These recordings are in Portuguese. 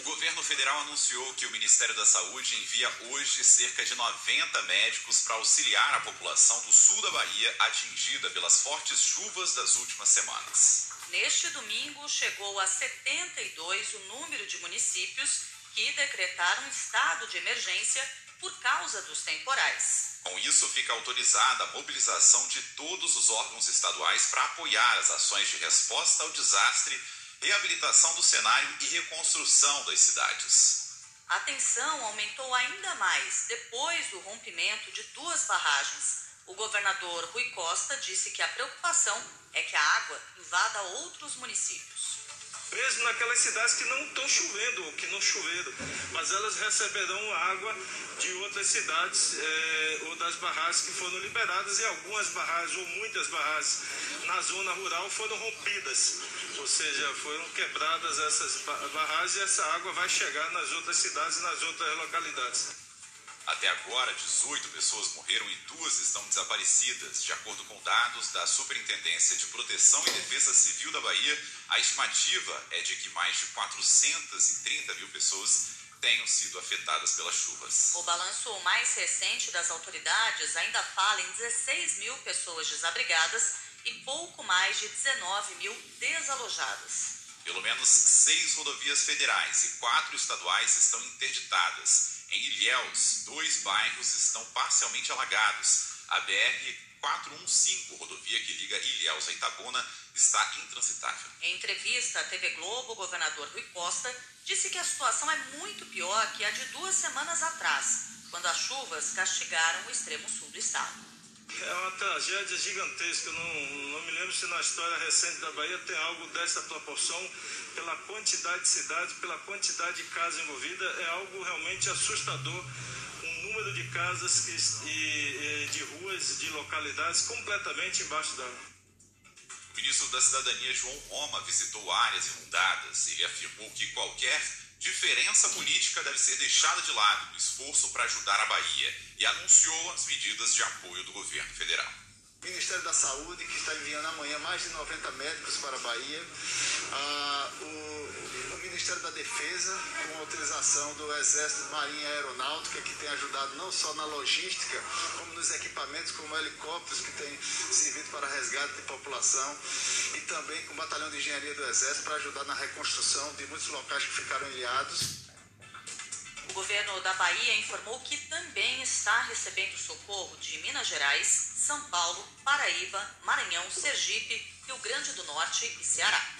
O governo federal anunciou que o Ministério da Saúde envia hoje cerca de 90 médicos para auxiliar a população do sul da Bahia atingida pelas fortes chuvas das últimas semanas. Neste domingo, chegou a 72 o número de municípios que decretaram estado de emergência por causa dos temporais. Com isso, fica autorizada a mobilização de todos os órgãos estaduais para apoiar as ações de resposta ao desastre reabilitação do cenário e reconstrução das cidades. A tensão aumentou ainda mais depois do rompimento de duas barragens. O governador Rui Costa disse que a preocupação é que a água invada outros municípios mesmo naquelas cidades que não estão chovendo ou que não choveram, mas elas receberão água de outras cidades é, ou das barragens que foram liberadas e algumas barragens ou muitas barragens na zona rural foram rompidas, ou seja, foram quebradas essas barragens e essa água vai chegar nas outras cidades e nas outras localidades. Até agora, 18 pessoas morreram e duas estão desaparecidas. De acordo com dados da Superintendência de Proteção e Defesa Civil da Bahia, a estimativa é de que mais de 430 mil pessoas tenham sido afetadas pelas chuvas. O balanço mais recente das autoridades ainda fala em 16 mil pessoas desabrigadas e pouco mais de 19 mil desalojadas. Pelo menos seis rodovias federais e quatro estaduais estão interditadas. Em Ilhéus, dois bairros estão parcialmente alagados. A BR-415, rodovia que liga Ilhéus a Itabuna, está intransitável. Em entrevista à TV Globo, o governador Rui Costa disse que a situação é muito pior que a de duas semanas atrás, quando as chuvas castigaram o extremo sul do estado. É uma tragédia gigantesca. Não, não me lembro se na história recente da Bahia tem algo dessa proporção, pela quantidade de cidades, pela quantidade de casas envolvidas. É algo realmente assustador. Um número de casas que, e, e de ruas, de localidades completamente embaixo d'água. O ministro da Cidadania, João Roma, visitou áreas inundadas. Ele afirmou que qualquer diferença política deve ser deixada de lado no esforço para ajudar a Bahia e anunciou as medidas de apoio do governo federal. Ministério da Saúde, que está enviando amanhã mais de 90 médicos para a Bahia. Ah, o, o, Ministério da Defesa, com autorização do Exército, Marinha e Aeronáutica, que tem ajudado não só na logística, como nos equipamentos, como helicópteros que têm servido para resgate de população, e também com o Batalhão de Engenharia do Exército para ajudar na reconstrução de muitos locais que ficaram ilhados. O governo da Bahia informou que também está recebendo socorro de Minas Gerais, São Paulo, Paraíba, Maranhão, Sergipe, Rio Grande do Norte e Ceará.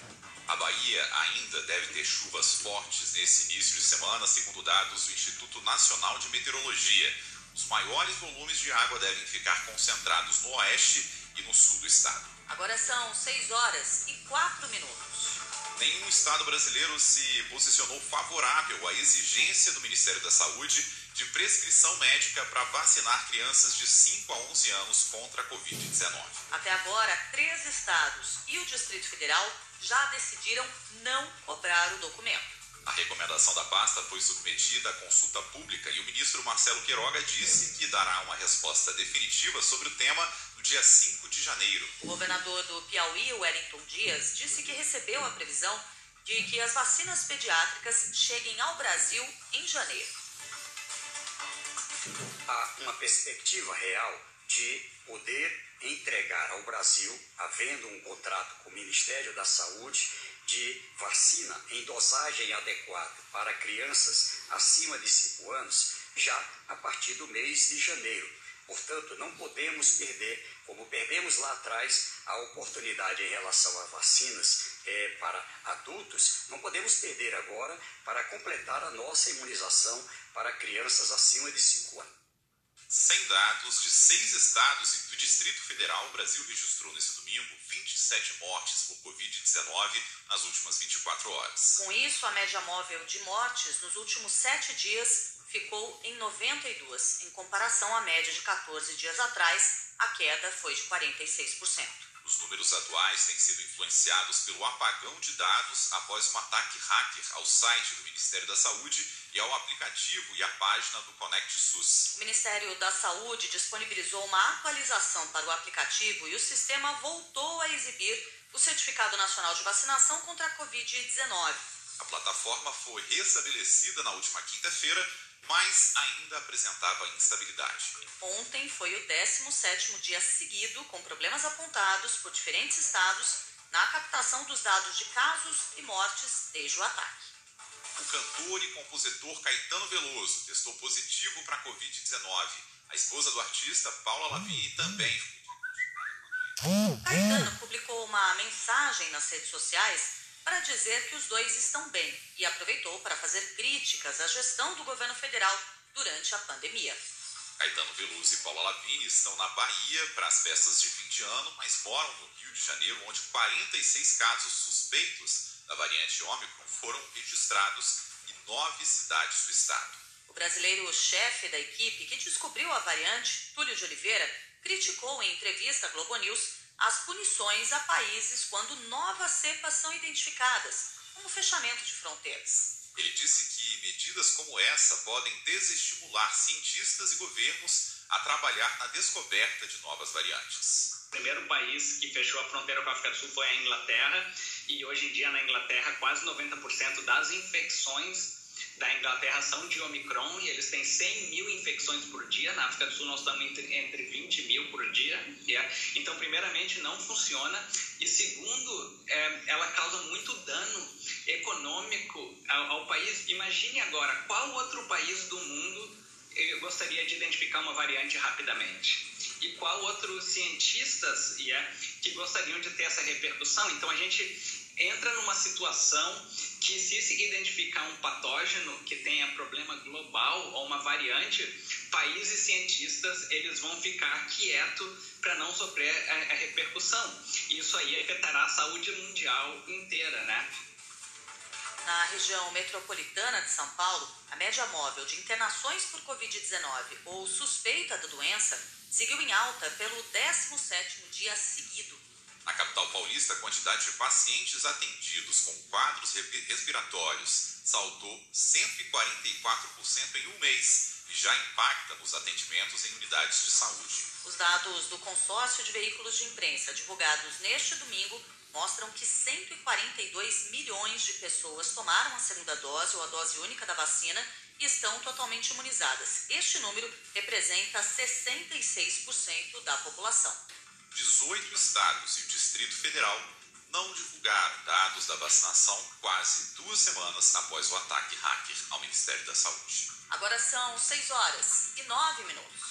A Bahia ainda deve ter chuvas fortes nesse início de semana, segundo dados do Instituto Nacional de Meteorologia. Os maiores volumes de água devem ficar concentrados no oeste e no sul do estado. Agora são 6 horas e 4 minutos nenhum estado brasileiro se posicionou favorável à exigência do Ministério da Saúde de prescrição médica para vacinar crianças de 5 a 11 anos contra a Covid-19. Até agora, três estados e o Distrito Federal já decidiram não cobrar o documento. A recomendação da pasta foi submetida à consulta pública e o ministro Marcelo Queiroga disse que dará uma resposta definitiva sobre o tema no dia 5 de janeiro. O governador do Piauí, Wellington Dias, disse que recebeu a previsão de que as vacinas pediátricas cheguem ao Brasil em janeiro. Há uma perspectiva real de poder entregar ao Brasil, havendo um contrato com o Ministério da Saúde, de vacina em dosagem adequada para crianças acima de 5 anos já a partir do mês de janeiro. Portanto, não podemos perder, como perdemos lá atrás, a oportunidade em relação a vacinas é, para adultos, não podemos perder agora para completar a nossa imunização para crianças acima de 5 anos. Sem dados de seis estados e do Distrito Federal, o Brasil registrou nesse domingo 27 mortes por Covid-19 nas últimas 24 horas. Com isso, a média móvel de mortes nos últimos sete dias ficou em 92, em comparação à média de 14 dias atrás, a queda foi de 46%. Os números atuais têm sido influenciados pelo apagão de dados após um ataque hacker ao site do Ministério da Saúde e ao aplicativo e à página do Conect SUS. O Ministério da Saúde disponibilizou uma atualização para o aplicativo e o sistema voltou a exibir o Certificado Nacional de Vacinação contra a Covid-19. A plataforma foi restabelecida na última quinta-feira, mas ainda apresentava instabilidade. Ontem foi o 17º dia seguido com problemas apontados por diferentes estados na captação dos dados de casos e mortes desde o ataque. O cantor e compositor Caetano Veloso testou positivo para a Covid-19. A esposa do artista, Paula Lavigne, também. Caetano publicou uma mensagem nas redes sociais para dizer que os dois estão bem e aproveitou para fazer críticas à gestão do governo federal durante a pandemia. Caetano Veloso e Paula Lavigne estão na Bahia para as festas de fim de ano, mas moram no Rio de Janeiro, onde 46 casos suspeitos da variante Ômicron foram registrados em nove cidades do estado. O brasileiro chefe da equipe que descobriu a variante, Túlio de Oliveira, criticou em entrevista à Globo News as punições a países quando novas cepas são identificadas, como o fechamento de fronteiras. Ele disse que medidas como essa podem desestimular cientistas e governos a trabalhar na descoberta de novas variantes. O primeiro país que fechou a fronteira com a África do Sul foi a Inglaterra, e hoje em dia na Inglaterra quase 90% das infecções da Inglaterra são de Omicron e eles têm 100 mil infecções por dia. Na África do Sul nós estamos entre, entre 20 mil por dia. Yeah. Então, primeiramente, não funciona. E segundo, é, ela causa muito dano econômico ao, ao país. Imagine agora, qual outro país do mundo eu gostaria de identificar uma variante rapidamente? E qual outros cientistas yeah, que gostariam de ter essa repercussão? Então, a gente entra numa situação que se se identificar um patógeno que tenha problema global ou uma variante, países cientistas eles vão ficar quietos para não sofrer a, a, repercussão. Isso aí afetará a saúde mundial inteira, né? Na região metropolitana de São Paulo, a média móvel de internações por Covid-19 ou suspeita da doença seguiu em alta pelo 17º dia seguido. Paulista, a quantidade de pacientes atendidos com quadros respiratórios saltou 144% em um mês e já impacta nos atendimentos em unidades de saúde. Os dados do consórcio de veículos de imprensa divulgados neste domingo mostram que 142 milhões de pessoas tomaram a segunda dose ou a dose única da vacina e estão totalmente imunizadas. Este número representa 66% da população. 18 estados e o Distrito Federal não divulgaram dados da vacinação quase duas semanas após o ataque hacker ao Ministério da Saúde. Agora são 6 horas e 9 minutos.